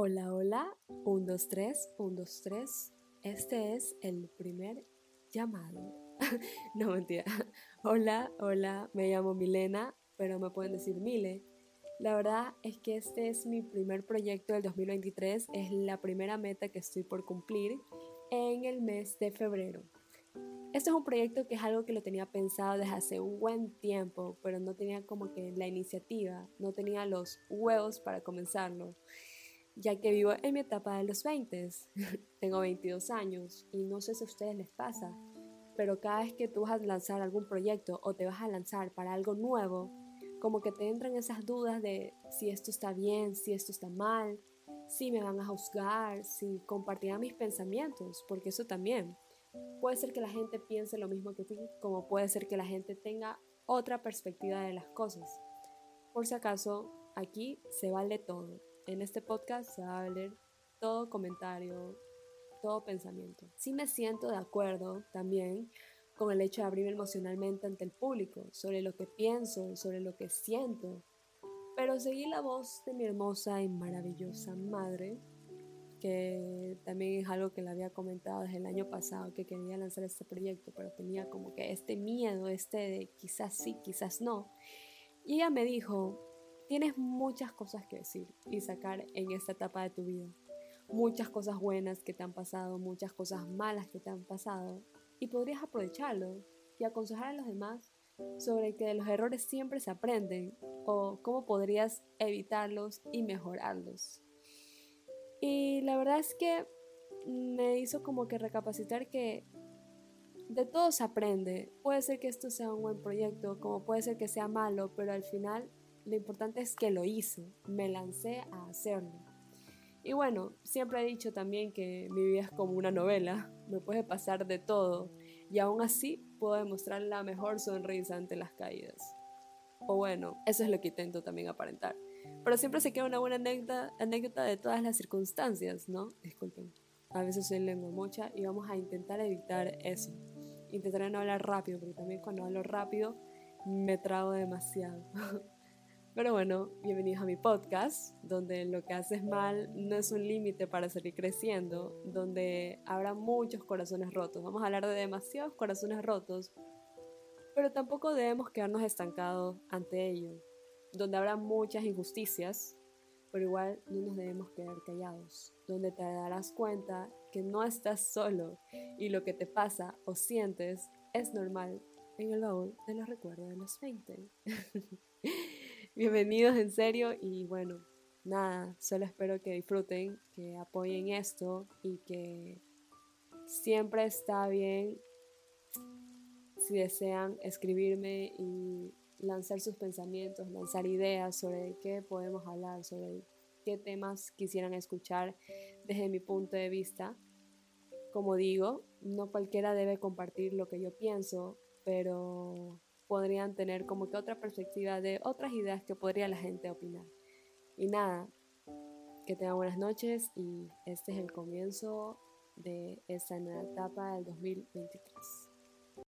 Hola, hola, 1, 2, 3, 1, 2, 3. Este es el primer llamado. no mentira. Hola, hola, me llamo Milena, pero me pueden decir Mile. La verdad es que este es mi primer proyecto del 2023, es la primera meta que estoy por cumplir en el mes de febrero. Este es un proyecto que es algo que lo tenía pensado desde hace un buen tiempo, pero no tenía como que la iniciativa, no tenía los huevos para comenzarlo ya que vivo en mi etapa de los 20. Tengo 22 años y no sé si a ustedes les pasa, pero cada vez que tú vas a lanzar algún proyecto o te vas a lanzar para algo nuevo, como que te entran esas dudas de si esto está bien, si esto está mal, si me van a juzgar, si compartirán mis pensamientos, porque eso también. Puede ser que la gente piense lo mismo que tú, como puede ser que la gente tenga otra perspectiva de las cosas. Por si acaso, aquí se vale todo. En este podcast se va a leer todo comentario, todo pensamiento. Sí me siento de acuerdo también con el hecho de abrirme emocionalmente ante el público, sobre lo que pienso, sobre lo que siento. Pero seguí la voz de mi hermosa y maravillosa madre, que también es algo que le había comentado desde el año pasado, que quería lanzar este proyecto, pero tenía como que este miedo, este de quizás sí, quizás no. Y ella me dijo, Tienes muchas cosas que decir y sacar en esta etapa de tu vida. Muchas cosas buenas que te han pasado, muchas cosas malas que te han pasado. Y podrías aprovecharlo y aconsejar a los demás sobre que de los errores siempre se aprenden o cómo podrías evitarlos y mejorarlos. Y la verdad es que me hizo como que recapacitar que de todo se aprende. Puede ser que esto sea un buen proyecto, como puede ser que sea malo, pero al final lo importante es que lo hice, me lancé a hacerlo. Y bueno, siempre he dicho también que mi vida es como una novela, me puede pasar de todo y aún así puedo demostrar la mejor sonrisa ante las caídas. O bueno, eso es lo que intento también aparentar. Pero siempre se queda una buena anécdota, de todas las circunstancias, ¿no? Disculpen, a veces soy lengua mocha y vamos a intentar evitar eso. Intentaré no hablar rápido, porque también cuando hablo rápido me trago demasiado. Pero bueno, bienvenidos a mi podcast, donde lo que haces mal no es un límite para seguir creciendo, donde habrá muchos corazones rotos. Vamos a hablar de demasiados corazones rotos, pero tampoco debemos quedarnos estancados ante ello, donde habrá muchas injusticias, pero igual no nos debemos quedar callados, donde te darás cuenta que no estás solo y lo que te pasa o sientes es normal en el baúl de los recuerdos de los 20. Bienvenidos en serio y bueno, nada, solo espero que disfruten, que apoyen esto y que siempre está bien si desean escribirme y lanzar sus pensamientos, lanzar ideas sobre qué podemos hablar, sobre qué temas quisieran escuchar desde mi punto de vista. Como digo, no cualquiera debe compartir lo que yo pienso, pero podrían tener como que otra perspectiva de otras ideas que podría la gente opinar. Y nada, que tengan buenas noches y este es el comienzo de esta nueva etapa del 2023.